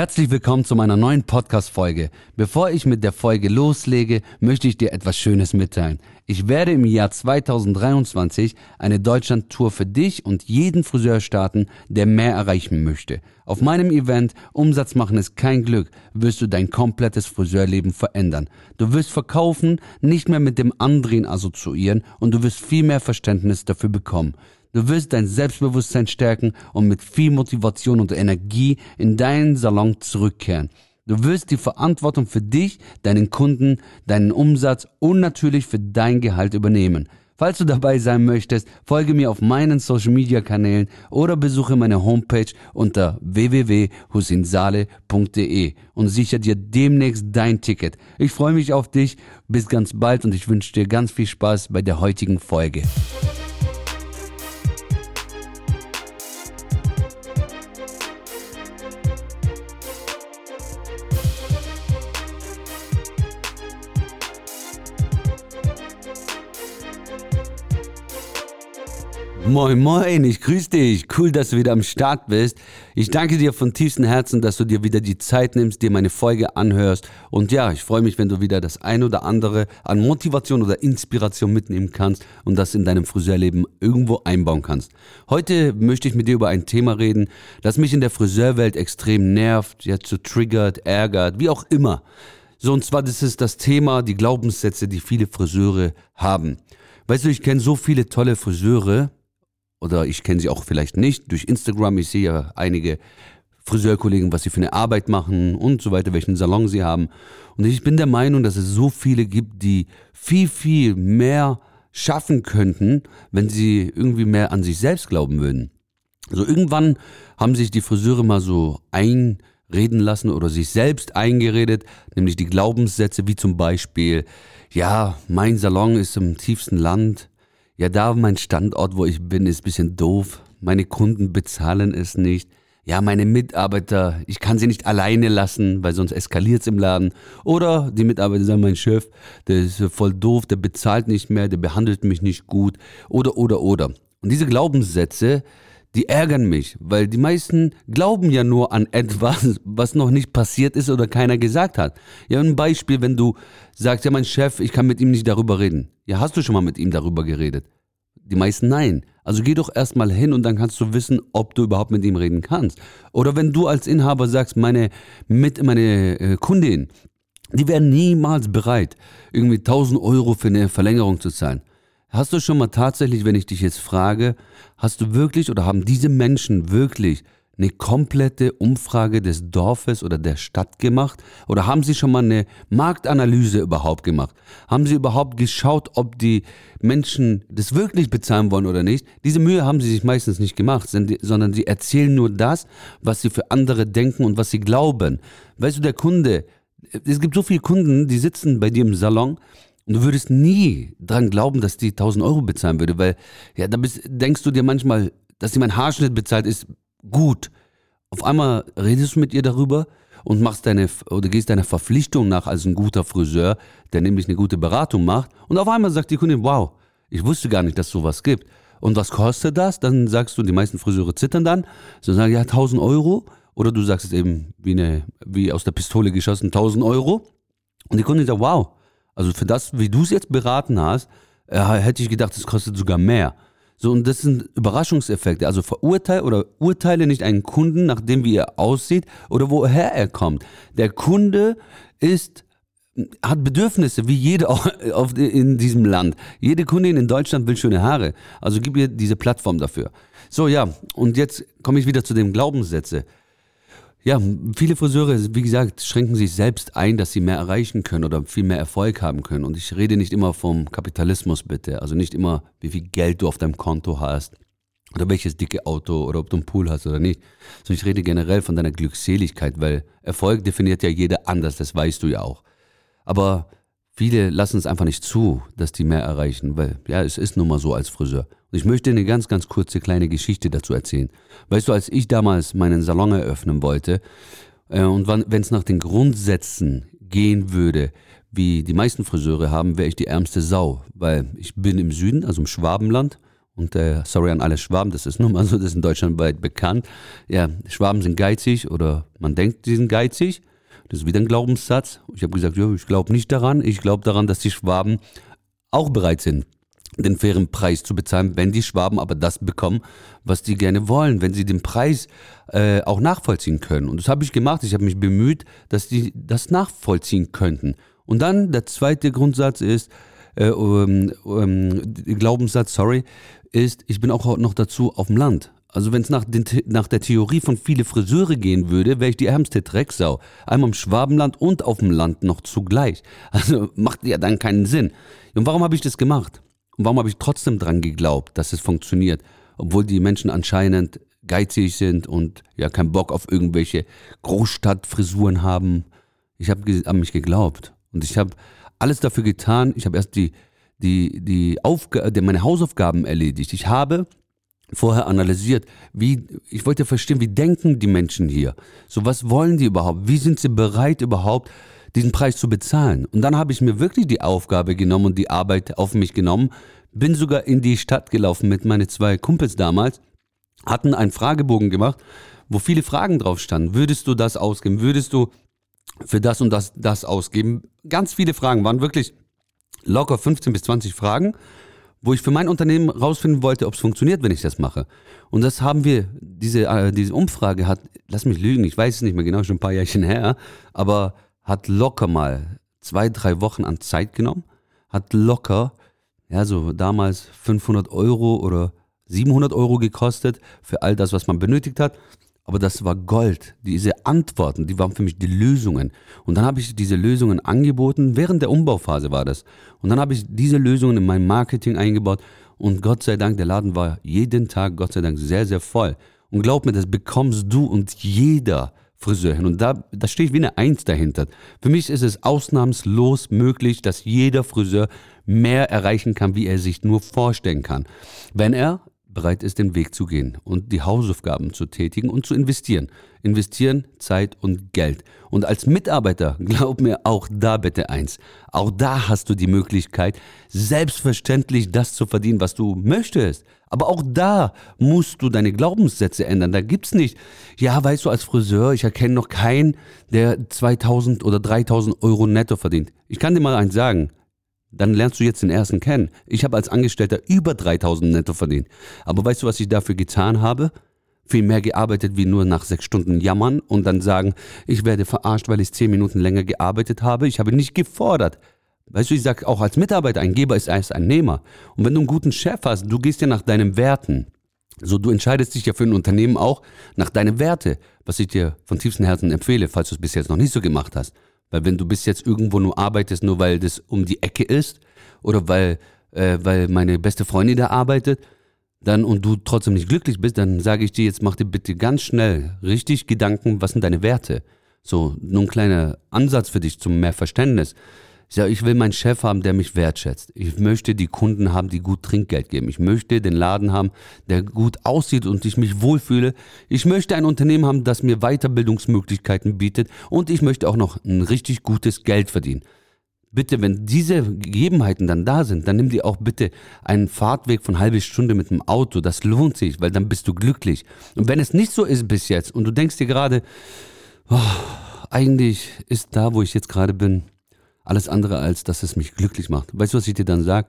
Herzlich willkommen zu meiner neuen Podcast-Folge. Bevor ich mit der Folge loslege, möchte ich dir etwas Schönes mitteilen. Ich werde im Jahr 2023 eine Deutschland-Tour für dich und jeden Friseur starten, der mehr erreichen möchte. Auf meinem Event Umsatz machen ist kein Glück, wirst du dein komplettes Friseurleben verändern. Du wirst verkaufen, nicht mehr mit dem Andrehen assoziieren und du wirst viel mehr Verständnis dafür bekommen. Du wirst dein Selbstbewusstsein stärken und mit viel Motivation und Energie in deinen Salon zurückkehren. Du wirst die Verantwortung für dich, deinen Kunden, deinen Umsatz und natürlich für dein Gehalt übernehmen. Falls du dabei sein möchtest, folge mir auf meinen Social Media Kanälen oder besuche meine Homepage unter www.husinsale.de und sichere dir demnächst dein Ticket. Ich freue mich auf dich. Bis ganz bald und ich wünsche dir ganz viel Spaß bei der heutigen Folge. Moin, moin, ich grüße dich. Cool, dass du wieder am Start bist. Ich danke dir von tiefstem Herzen, dass du dir wieder die Zeit nimmst, dir meine Folge anhörst. Und ja, ich freue mich, wenn du wieder das ein oder andere an Motivation oder Inspiration mitnehmen kannst und das in deinem Friseurleben irgendwo einbauen kannst. Heute möchte ich mit dir über ein Thema reden, das mich in der Friseurwelt extrem nervt, jetzt so triggert, ärgert, wie auch immer. So, und zwar das ist das Thema, die Glaubenssätze, die viele Friseure haben. Weißt du, ich kenne so viele tolle Friseure, oder ich kenne sie auch vielleicht nicht durch Instagram. Ich sehe ja einige Friseurkollegen, was sie für eine Arbeit machen und so weiter, welchen Salon sie haben. Und ich bin der Meinung, dass es so viele gibt, die viel, viel mehr schaffen könnten, wenn sie irgendwie mehr an sich selbst glauben würden. So irgendwann haben sich die Friseure mal so einreden lassen oder sich selbst eingeredet, nämlich die Glaubenssätze wie zum Beispiel, ja, mein Salon ist im tiefsten Land, ja, da mein Standort, wo ich bin, ist ein bisschen doof. Meine Kunden bezahlen es nicht. Ja, meine Mitarbeiter, ich kann sie nicht alleine lassen, weil sonst eskaliert es im Laden. Oder die Mitarbeiter sagen, mein Chef, der ist voll doof, der bezahlt nicht mehr, der behandelt mich nicht gut. Oder, oder, oder. Und diese Glaubenssätze, die ärgern mich, weil die meisten glauben ja nur an etwas, was noch nicht passiert ist oder keiner gesagt hat. Ja, ein Beispiel, wenn du sagst, ja, mein Chef, ich kann mit ihm nicht darüber reden. Ja, hast du schon mal mit ihm darüber geredet? Die meisten nein. Also geh doch erstmal hin und dann kannst du wissen, ob du überhaupt mit ihm reden kannst. Oder wenn du als Inhaber sagst, meine, mit, meine äh, Kundin, die wären niemals bereit, irgendwie 1000 Euro für eine Verlängerung zu zahlen. Hast du schon mal tatsächlich, wenn ich dich jetzt frage, hast du wirklich oder haben diese Menschen wirklich eine komplette Umfrage des Dorfes oder der Stadt gemacht? Oder haben sie schon mal eine Marktanalyse überhaupt gemacht? Haben sie überhaupt geschaut, ob die Menschen das wirklich bezahlen wollen oder nicht? Diese Mühe haben sie sich meistens nicht gemacht, sondern sie erzählen nur das, was sie für andere denken und was sie glauben. Weißt du, der Kunde, es gibt so viele Kunden, die sitzen bei dir im Salon und du würdest nie dran glauben, dass die 1000 Euro bezahlen würde, weil, ja, da bist, denkst du dir manchmal, dass sie mein Haarschnitt bezahlt, ist gut. Auf einmal redest du mit ihr darüber und machst deine, oder gehst deiner Verpflichtung nach als ein guter Friseur, der nämlich eine gute Beratung macht. Und auf einmal sagt die Kundin, wow, ich wusste gar nicht, dass es sowas gibt. Und was kostet das? Dann sagst du, die meisten Friseure zittern dann, so sagen, ja, 1000 Euro. Oder du sagst es eben wie, eine, wie aus der Pistole geschossen, 1000 Euro. Und die Kundin sagt, wow, also für das, wie du es jetzt beraten hast, äh, hätte ich gedacht, es kostet sogar mehr. So, und das sind Überraschungseffekte. Also verurteile oder urteile nicht einen Kunden, nachdem wie er aussieht oder woher er kommt. Der Kunde ist hat Bedürfnisse, wie jeder auf, in diesem Land. Jede Kundin in Deutschland will schöne Haare. Also gib ihr diese Plattform dafür. So, ja, und jetzt komme ich wieder zu den Glaubenssätzen. Ja, viele Friseure, wie gesagt, schränken sich selbst ein, dass sie mehr erreichen können oder viel mehr Erfolg haben können. Und ich rede nicht immer vom Kapitalismus, bitte. Also nicht immer, wie viel Geld du auf deinem Konto hast oder welches dicke Auto oder ob du einen Pool hast oder nicht. Sondern ich rede generell von deiner Glückseligkeit, weil Erfolg definiert ja jeder anders, das weißt du ja auch. Aber viele lassen es einfach nicht zu, dass die mehr erreichen, weil ja, es ist nun mal so als Friseur. Und ich möchte eine ganz, ganz kurze kleine Geschichte dazu erzählen. Weißt du, als ich damals meinen Salon eröffnen wollte äh, und wenn es nach den Grundsätzen gehen würde, wie die meisten Friseure haben, wäre ich die ärmste Sau, weil ich bin im Süden, also im Schwabenland Und äh, sorry an alle Schwaben, das ist nun mal so, das ist in Deutschland weit bekannt. Ja, Schwaben sind geizig oder man denkt, sie sind geizig. Das ist wieder ein Glaubenssatz. Ich habe gesagt, ja, ich glaube nicht daran. Ich glaube daran, dass die Schwaben auch bereit sind, den fairen Preis zu bezahlen, wenn die Schwaben aber das bekommen, was die gerne wollen, wenn sie den Preis äh, auch nachvollziehen können. Und das habe ich gemacht. Ich habe mich bemüht, dass die das nachvollziehen könnten. Und dann der zweite Grundsatz ist, äh, um, um, Glaubenssatz, sorry, ist, ich bin auch noch dazu auf dem Land. Also wenn es nach, nach, der Theorie von viele Friseure gehen würde, wäre ich die ärmste Drecksau. Einmal im Schwabenland und auf dem Land noch zugleich. Also macht ja dann keinen Sinn. Und warum habe ich das gemacht? Und warum habe ich trotzdem dran geglaubt, dass es funktioniert? Obwohl die Menschen anscheinend geizig sind und ja keinen Bock auf irgendwelche Großstadtfrisuren haben. Ich habe an mich geglaubt. Und ich habe alles dafür getan. Ich habe erst die, die, die Aufga meine Hausaufgaben erledigt. Ich habe vorher analysiert, wie, ich wollte verstehen, wie denken die Menschen hier? So, was wollen die überhaupt? Wie sind sie bereit überhaupt, diesen Preis zu bezahlen? Und dann habe ich mir wirklich die Aufgabe genommen und die Arbeit auf mich genommen, bin sogar in die Stadt gelaufen mit meinen zwei Kumpels damals, hatten einen Fragebogen gemacht, wo viele Fragen drauf standen. Würdest du das ausgeben? Würdest du für das und das, das ausgeben? Ganz viele Fragen, waren wirklich locker 15 bis 20 Fragen wo ich für mein Unternehmen rausfinden wollte, ob es funktioniert, wenn ich das mache. Und das haben wir, diese, äh, diese Umfrage hat, lass mich lügen, ich weiß es nicht mehr genau, schon ein paar Jährchen her, aber hat locker mal zwei, drei Wochen an Zeit genommen, hat locker, ja, so damals 500 Euro oder 700 Euro gekostet für all das, was man benötigt hat. Aber das war Gold. Diese Antworten, die waren für mich die Lösungen. Und dann habe ich diese Lösungen angeboten. Während der Umbauphase war das. Und dann habe ich diese Lösungen in mein Marketing eingebaut. Und Gott sei Dank, der Laden war jeden Tag, Gott sei Dank, sehr, sehr voll. Und glaub mir, das bekommst du und jeder Friseur hin. Und da, da steht wie eine Eins dahinter. Für mich ist es ausnahmslos möglich, dass jeder Friseur mehr erreichen kann, wie er sich nur vorstellen kann. Wenn er bereit ist, den Weg zu gehen und die Hausaufgaben zu tätigen und zu investieren. Investieren Zeit und Geld. Und als Mitarbeiter, glaub mir auch da bitte eins, auch da hast du die Möglichkeit, selbstverständlich das zu verdienen, was du möchtest. Aber auch da musst du deine Glaubenssätze ändern. Da gibt's nicht, ja, weißt du, als Friseur, ich erkenne noch keinen, der 2000 oder 3000 Euro netto verdient. Ich kann dir mal eins sagen, dann lernst du jetzt den ersten kennen. Ich habe als Angestellter über 3000 netto verdient. Aber weißt du, was ich dafür getan habe? Viel mehr gearbeitet wie nur nach sechs Stunden jammern und dann sagen, ich werde verarscht, weil ich zehn Minuten länger gearbeitet habe. Ich habe nicht gefordert. Weißt du, ich sage auch als Mitarbeiter, ein Geber ist erst ein Nehmer. Und wenn du einen guten Chef hast, du gehst ja nach deinen Werten. So, du entscheidest dich ja für ein Unternehmen auch nach deinen Werte, was ich dir von tiefstem Herzen empfehle, falls du es bis jetzt noch nicht so gemacht hast. Weil wenn du bis jetzt irgendwo nur arbeitest, nur weil das um die Ecke ist oder weil, äh, weil meine beste Freundin da arbeitet, dann und du trotzdem nicht glücklich bist, dann sage ich dir jetzt, mach dir bitte ganz schnell richtig Gedanken, was sind deine Werte? So, nur ein kleiner Ansatz für dich zum mehr Verständnis. Ich sage, ich will meinen Chef haben, der mich wertschätzt. Ich möchte die Kunden haben, die gut Trinkgeld geben. Ich möchte den Laden haben, der gut aussieht und ich mich wohlfühle. Ich möchte ein Unternehmen haben, das mir Weiterbildungsmöglichkeiten bietet und ich möchte auch noch ein richtig gutes Geld verdienen. Bitte, wenn diese Gegebenheiten dann da sind, dann nimm dir auch bitte einen Fahrtweg von halbe Stunde mit dem Auto. Das lohnt sich, weil dann bist du glücklich. Und wenn es nicht so ist bis jetzt und du denkst dir gerade, oh, eigentlich ist da, wo ich jetzt gerade bin, alles andere, als dass es mich glücklich macht. Weißt du, was ich dir dann sage?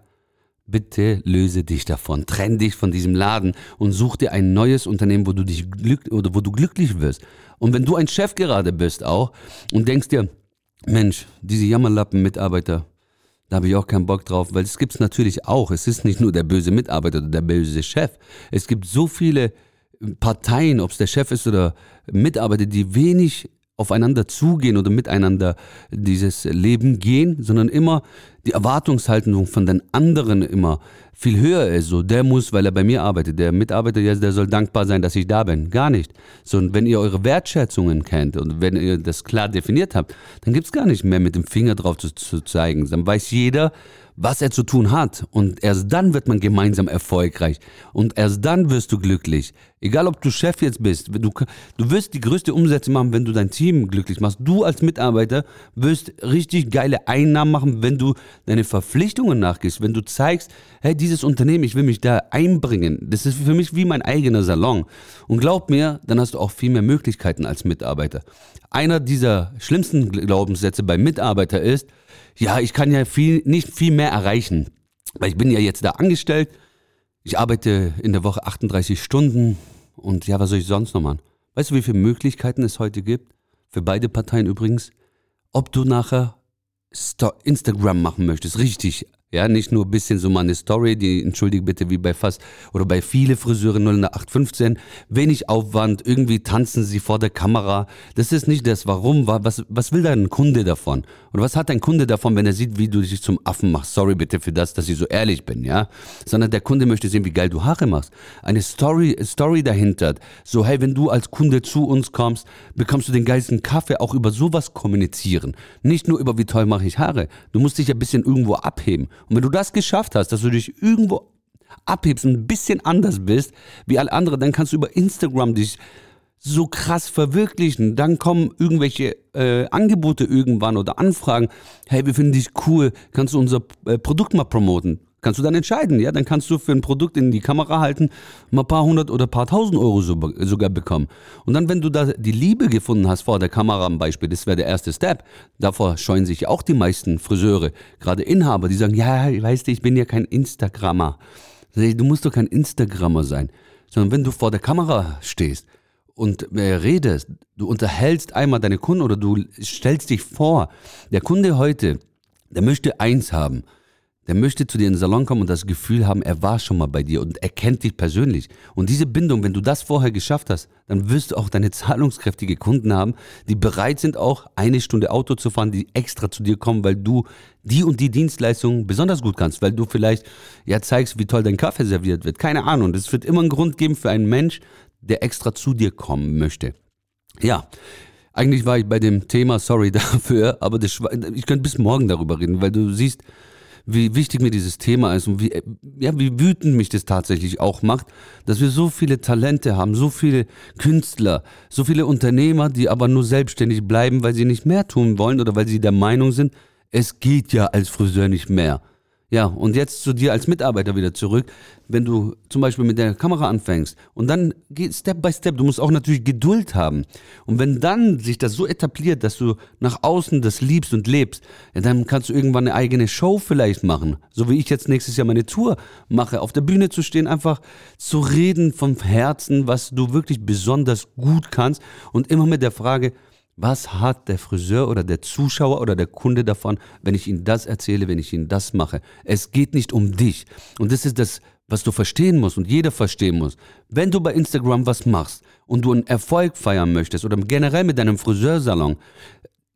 Bitte löse dich davon, trenn dich von diesem Laden und such dir ein neues Unternehmen, wo du dich glück oder wo du glücklich wirst. Und wenn du ein Chef gerade bist auch und denkst dir, Mensch, diese Jammerlappen-Mitarbeiter, da habe ich auch keinen Bock drauf, weil es gibt es natürlich auch. Es ist nicht nur der böse Mitarbeiter oder der böse Chef. Es gibt so viele Parteien, ob es der Chef ist oder Mitarbeiter, die wenig aufeinander zugehen oder miteinander dieses Leben gehen, sondern immer die Erwartungshaltung von den anderen immer viel höher ist. So, der muss, weil er bei mir arbeitet, der Mitarbeiter, der soll dankbar sein, dass ich da bin. Gar nicht. Sondern wenn ihr eure Wertschätzungen kennt und wenn ihr das klar definiert habt, dann gibt es gar nicht mehr mit dem Finger drauf zu, zu zeigen. Dann weiß jeder, was er zu tun hat. Und erst dann wird man gemeinsam erfolgreich. Und erst dann wirst du glücklich. Egal, ob du Chef jetzt bist. Du, du wirst die größte Umsätze machen, wenn du dein Team glücklich machst. Du als Mitarbeiter wirst richtig geile Einnahmen machen, wenn du deine Verpflichtungen nachgehst, wenn du zeigst, hey, dieses Unternehmen, ich will mich da einbringen, das ist für mich wie mein eigener Salon. Und glaub mir, dann hast du auch viel mehr Möglichkeiten als Mitarbeiter. Einer dieser schlimmsten Glaubenssätze bei Mitarbeiter ist, ja, ich kann ja viel, nicht viel mehr erreichen, weil ich bin ja jetzt da angestellt, ich arbeite in der Woche 38 Stunden und ja, was soll ich sonst noch machen? Weißt du, wie viele Möglichkeiten es heute gibt? Für beide Parteien übrigens. Ob du nachher Instagram machen möchtest, richtig ja, nicht nur ein bisschen so mal eine Story, die entschuldige bitte wie bei fast oder bei viele Friseure 0815, wenig Aufwand, irgendwie tanzen sie vor der Kamera. Das ist nicht das Warum, was, was will dein Kunde davon? Und was hat dein Kunde davon, wenn er sieht, wie du dich zum Affen machst? Sorry bitte für das, dass ich so ehrlich bin, ja? Sondern der Kunde möchte sehen, wie geil du Haare machst. Eine Story, Story dahinter. So, hey, wenn du als Kunde zu uns kommst, bekommst du den geilsten Kaffee, auch über sowas kommunizieren. Nicht nur über wie toll mache ich Haare. Du musst dich ein bisschen irgendwo abheben. Und wenn du das geschafft hast, dass du dich irgendwo abhebst, ein bisschen anders bist wie alle anderen, dann kannst du über Instagram dich so krass verwirklichen. Dann kommen irgendwelche äh, Angebote irgendwann oder Anfragen. Hey, wir finden dich cool. Kannst du unser äh, Produkt mal promoten? Kannst du dann entscheiden, ja? Dann kannst du für ein Produkt in die Kamera halten, mal ein paar hundert oder ein paar tausend Euro so, sogar bekommen. Und dann, wenn du da die Liebe gefunden hast vor der Kamera am Beispiel, das wäre der erste Step. Davor scheuen sich auch die meisten Friseure, gerade Inhaber, die sagen, ja, weißt du, ich bin ja kein Instagrammer. Du musst doch kein Instagrammer sein. Sondern wenn du vor der Kamera stehst und redest, du unterhältst einmal deine Kunden oder du stellst dich vor, der Kunde heute, der möchte eins haben – der möchte zu dir in den Salon kommen und das Gefühl haben, er war schon mal bei dir und er kennt dich persönlich. Und diese Bindung, wenn du das vorher geschafft hast, dann wirst du auch deine zahlungskräftige Kunden haben, die bereit sind auch eine Stunde Auto zu fahren, die extra zu dir kommen, weil du die und die Dienstleistung besonders gut kannst, weil du vielleicht ja zeigst, wie toll dein Kaffee serviert wird. Keine Ahnung. Es wird immer einen Grund geben für einen Mensch, der extra zu dir kommen möchte. Ja. Eigentlich war ich bei dem Thema, sorry dafür, aber das, ich könnte bis morgen darüber reden, weil du siehst, wie wichtig mir dieses Thema ist und wie, ja, wie wütend mich das tatsächlich auch macht, dass wir so viele Talente haben, so viele Künstler, so viele Unternehmer, die aber nur selbstständig bleiben, weil sie nicht mehr tun wollen oder weil sie der Meinung sind, es geht ja als Friseur nicht mehr. Ja, und jetzt zu dir als Mitarbeiter wieder zurück. Wenn du zum Beispiel mit der Kamera anfängst und dann geht Step by Step, du musst auch natürlich Geduld haben. Und wenn dann sich das so etabliert, dass du nach außen das liebst und lebst, ja, dann kannst du irgendwann eine eigene Show vielleicht machen. So wie ich jetzt nächstes Jahr meine Tour mache, auf der Bühne zu stehen, einfach zu reden vom Herzen, was du wirklich besonders gut kannst und immer mit der Frage, was hat der Friseur oder der Zuschauer oder der Kunde davon, wenn ich ihm das erzähle, wenn ich ihm das mache? Es geht nicht um dich. Und das ist das, was du verstehen musst und jeder verstehen muss. Wenn du bei Instagram was machst und du einen Erfolg feiern möchtest oder generell mit deinem Friseursalon,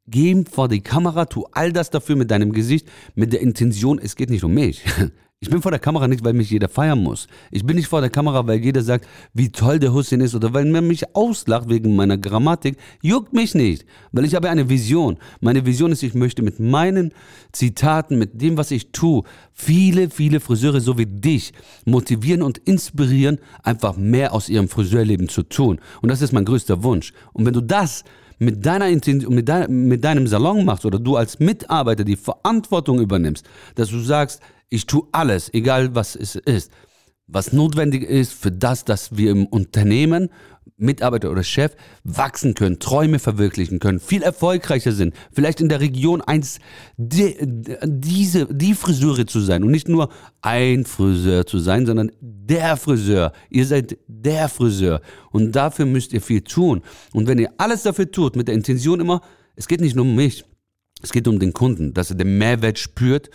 geh vor die Kamera, tu all das dafür mit deinem Gesicht, mit der Intention, es geht nicht um mich. Ich bin vor der Kamera nicht, weil mich jeder feiern muss. Ich bin nicht vor der Kamera, weil jeder sagt, wie toll der Hussein ist oder weil man mich auslacht wegen meiner Grammatik. Juckt mich nicht, weil ich habe eine Vision. Meine Vision ist, ich möchte mit meinen Zitaten, mit dem, was ich tue, viele, viele Friseure so wie dich motivieren und inspirieren, einfach mehr aus ihrem Friseurleben zu tun. Und das ist mein größter Wunsch. Und wenn du das mit deiner mit, dein, mit deinem Salon machst oder du als Mitarbeiter die Verantwortung übernimmst, dass du sagst, ich tue alles, egal was es ist, was notwendig ist für das, dass wir im Unternehmen, Mitarbeiter oder Chef, wachsen können, Träume verwirklichen können, viel erfolgreicher sind, vielleicht in der Region eins, die, diese, die Friseure zu sein und nicht nur ein Friseur zu sein, sondern der Friseur. Ihr seid der Friseur und dafür müsst ihr viel tun. Und wenn ihr alles dafür tut, mit der Intention immer, es geht nicht nur um mich, es geht um den Kunden, dass er den Mehrwert spürt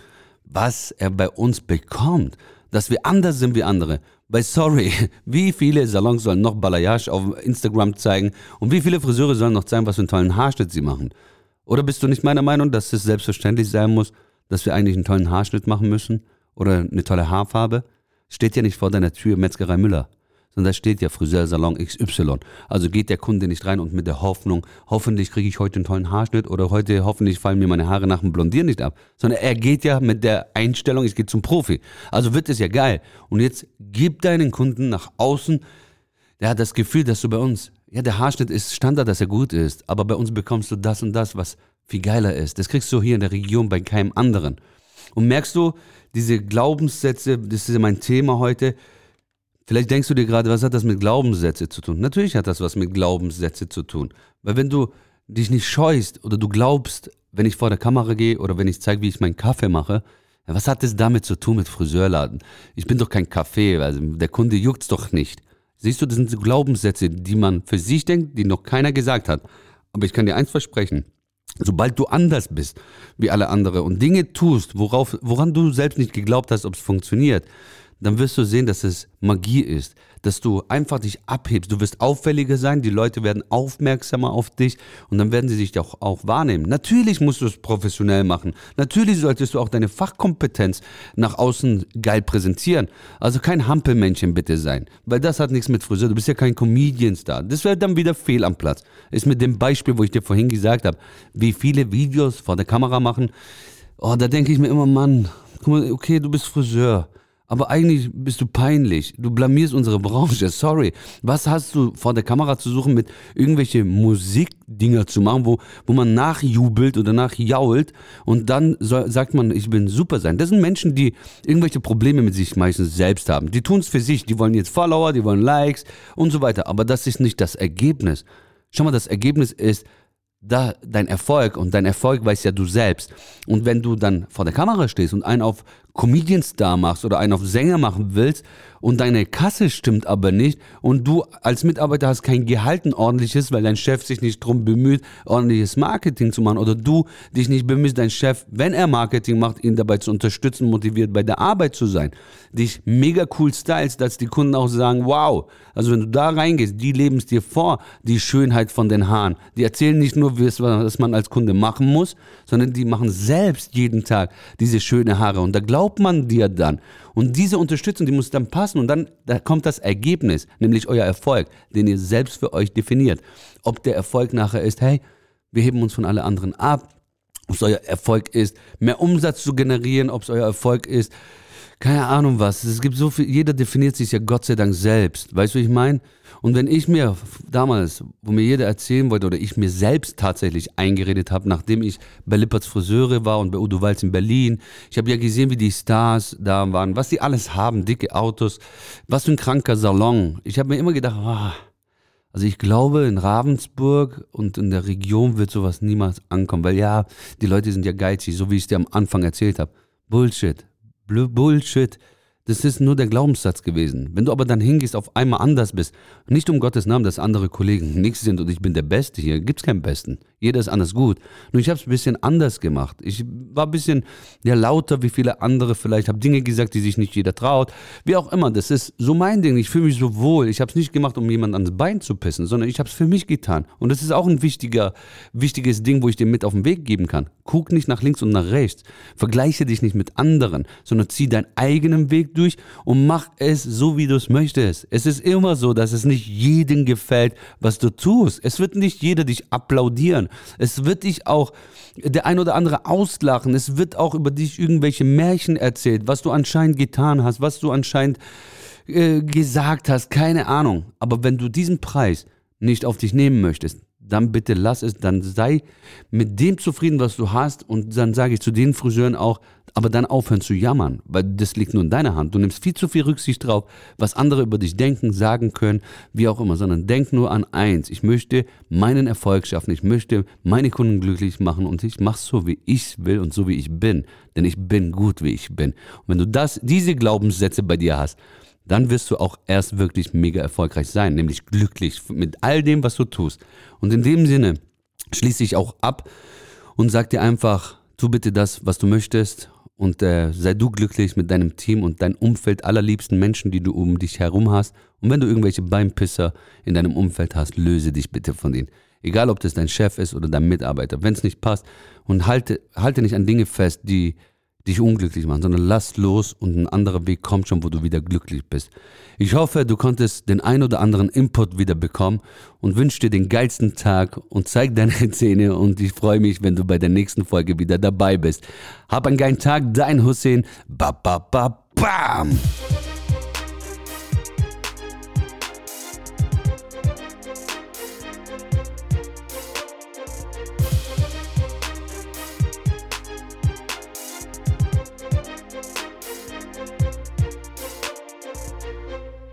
was er bei uns bekommt, dass wir anders sind wie andere. Weil sorry, wie viele Salons sollen noch Balayage auf Instagram zeigen und wie viele Friseure sollen noch zeigen, was für einen tollen Haarschnitt sie machen? Oder bist du nicht meiner Meinung, dass es selbstverständlich sein muss, dass wir eigentlich einen tollen Haarschnitt machen müssen oder eine tolle Haarfarbe? Steht ja nicht vor deiner Tür Metzgerei Müller sondern da steht ja Friseursalon XY. Also geht der Kunde nicht rein und mit der Hoffnung, hoffentlich kriege ich heute einen tollen Haarschnitt oder heute hoffentlich fallen mir meine Haare nach dem Blondieren nicht ab, sondern er geht ja mit der Einstellung, ich gehe zum Profi. Also wird es ja geil. Und jetzt gib deinen Kunden nach außen, der hat das Gefühl, dass du bei uns, ja, der Haarschnitt ist Standard, dass er gut ist, aber bei uns bekommst du das und das, was viel geiler ist. Das kriegst du hier in der Region bei keinem anderen. Und merkst du, diese Glaubenssätze, das ist ja mein Thema heute. Vielleicht denkst du dir gerade, was hat das mit Glaubenssätze zu tun? Natürlich hat das was mit Glaubenssätze zu tun. Weil wenn du dich nicht scheust oder du glaubst, wenn ich vor der Kamera gehe oder wenn ich zeige, wie ich meinen Kaffee mache, was hat das damit zu tun mit Friseurladen? Ich bin doch kein Kaffee, also der Kunde juckt's doch nicht. Siehst du, das sind so Glaubenssätze, die man für sich denkt, die noch keiner gesagt hat. Aber ich kann dir eins versprechen. Sobald du anders bist wie alle anderen und Dinge tust, worauf, woran du selbst nicht geglaubt hast, ob es funktioniert, dann wirst du sehen, dass es Magie ist, dass du einfach dich abhebst. Du wirst auffälliger sein, die Leute werden aufmerksamer auf dich und dann werden sie dich auch, auch wahrnehmen. Natürlich musst du es professionell machen. Natürlich solltest du auch deine Fachkompetenz nach außen geil präsentieren. Also kein Hampelmännchen bitte sein, weil das hat nichts mit Friseur. Du bist ja kein Comedian-Star. Das wäre dann wieder fehl am Platz. Ist mit dem Beispiel, wo ich dir vorhin gesagt habe, wie viele Videos vor der Kamera machen. Oh, da denke ich mir immer, Mann, guck mal, okay, du bist Friseur. Aber eigentlich bist du peinlich. Du blamierst unsere Branche. Sorry. Was hast du vor der Kamera zu suchen, mit irgendwelche Musikdinger zu machen, wo, wo man nachjubelt oder nachjault und dann so, sagt man, ich bin super sein. Das sind Menschen, die irgendwelche Probleme mit sich meistens selbst haben. Die tun es für sich. Die wollen jetzt Follower, die wollen Likes und so weiter. Aber das ist nicht das Ergebnis. Schau mal, das Ergebnis ist, da dein Erfolg und dein Erfolg weiß ja du selbst. Und wenn du dann vor der Kamera stehst und einen auf Comedian Star machst oder einen auf Sänger machen willst und deine Kasse stimmt aber nicht und du als Mitarbeiter hast kein Gehalt ein ordentliches, weil dein Chef sich nicht drum bemüht, ordentliches Marketing zu machen oder du dich nicht bemühst, dein Chef, wenn er Marketing macht, ihn dabei zu unterstützen, motiviert bei der Arbeit zu sein, dich mega cool stylst, dass die Kunden auch sagen, wow, also wenn du da reingehst, die leben es dir vor, die Schönheit von den Haaren. Die erzählen nicht nur, was man als Kunde machen muss, sondern die machen selbst jeden Tag diese schöne Haare. Und da glaubt man dir dann. Und diese Unterstützung, die muss dann passen und dann da kommt das Ergebnis, nämlich euer Erfolg, den ihr selbst für euch definiert. Ob der Erfolg nachher ist, hey, wir heben uns von alle anderen ab, ob es euer Erfolg ist, mehr Umsatz zu generieren, ob es euer Erfolg ist, keine Ahnung was. Es gibt so viel, jeder definiert sich ja Gott sei Dank selbst. Weißt du, ich meine? Und wenn ich mir damals, wo mir jeder erzählen wollte oder ich mir selbst tatsächlich eingeredet habe, nachdem ich bei Lipperts Friseure war und bei Udo Walz in Berlin, ich habe ja gesehen, wie die Stars da waren, was die alles haben, dicke Autos, was für ein kranker Salon. Ich habe mir immer gedacht, oh, also ich glaube, in Ravensburg und in der Region wird sowas niemals ankommen, weil ja, die Leute sind ja geizig, so wie ich es dir am Anfang erzählt habe. Bullshit. Bullshit. Das ist nur der Glaubenssatz gewesen. Wenn du aber dann hingehst, auf einmal anders bist, nicht um Gottes Namen, dass andere Kollegen nichts sind und ich bin der Beste hier, gibt es keinen Besten. Jeder ist anders gut. Nur ich habe es ein bisschen anders gemacht. Ich war ein bisschen ja, lauter wie viele andere vielleicht, habe Dinge gesagt, die sich nicht jeder traut. Wie auch immer, das ist so mein Ding. Ich fühle mich so wohl. Ich habe es nicht gemacht, um jemanden ans Bein zu pissen, sondern ich habe es für mich getan. Und das ist auch ein wichtiger, wichtiges Ding, wo ich dir mit auf den Weg geben kann. Guck nicht nach links und nach rechts. Vergleiche dich nicht mit anderen, sondern zieh deinen eigenen Weg durch und mach es so, wie du es möchtest. Es ist immer so, dass es nicht jedem gefällt, was du tust. Es wird nicht jeder dich applaudieren. Es wird dich auch der ein oder andere auslachen. Es wird auch über dich irgendwelche Märchen erzählt, was du anscheinend getan hast, was du anscheinend äh, gesagt hast. Keine Ahnung. Aber wenn du diesen Preis nicht auf dich nehmen möchtest, dann bitte lass es, dann sei mit dem zufrieden, was du hast und dann sage ich zu den Friseuren auch, aber dann aufhören zu jammern, weil das liegt nur in deiner Hand. Du nimmst viel zu viel Rücksicht drauf, was andere über dich denken, sagen können, wie auch immer, sondern denk nur an eins. Ich möchte meinen Erfolg schaffen, ich möchte meine Kunden glücklich machen und ich mache so, wie ich will und so, wie ich bin. Denn ich bin gut, wie ich bin. Und wenn du das, diese Glaubenssätze bei dir hast, dann wirst du auch erst wirklich mega erfolgreich sein, nämlich glücklich mit all dem, was du tust. Und in dem Sinne schließe ich auch ab und sag dir einfach, tu bitte das, was du möchtest und äh, sei du glücklich mit deinem Team und deinem Umfeld allerliebsten Menschen, die du um dich herum hast. Und wenn du irgendwelche Beinpisser in deinem Umfeld hast, löse dich bitte von ihnen. Egal, ob das dein Chef ist oder dein Mitarbeiter. Wenn es nicht passt und halte, halte nicht an Dinge fest, die dich unglücklich machen, sondern lass los und ein anderer Weg kommt schon, wo du wieder glücklich bist. Ich hoffe, du konntest den ein oder anderen Input wieder bekommen und wünsche dir den geilsten Tag und zeig deine Zähne und ich freue mich, wenn du bei der nächsten Folge wieder dabei bist. Hab einen geilen Tag, dein Hussein. Ba, ba, ba, bam!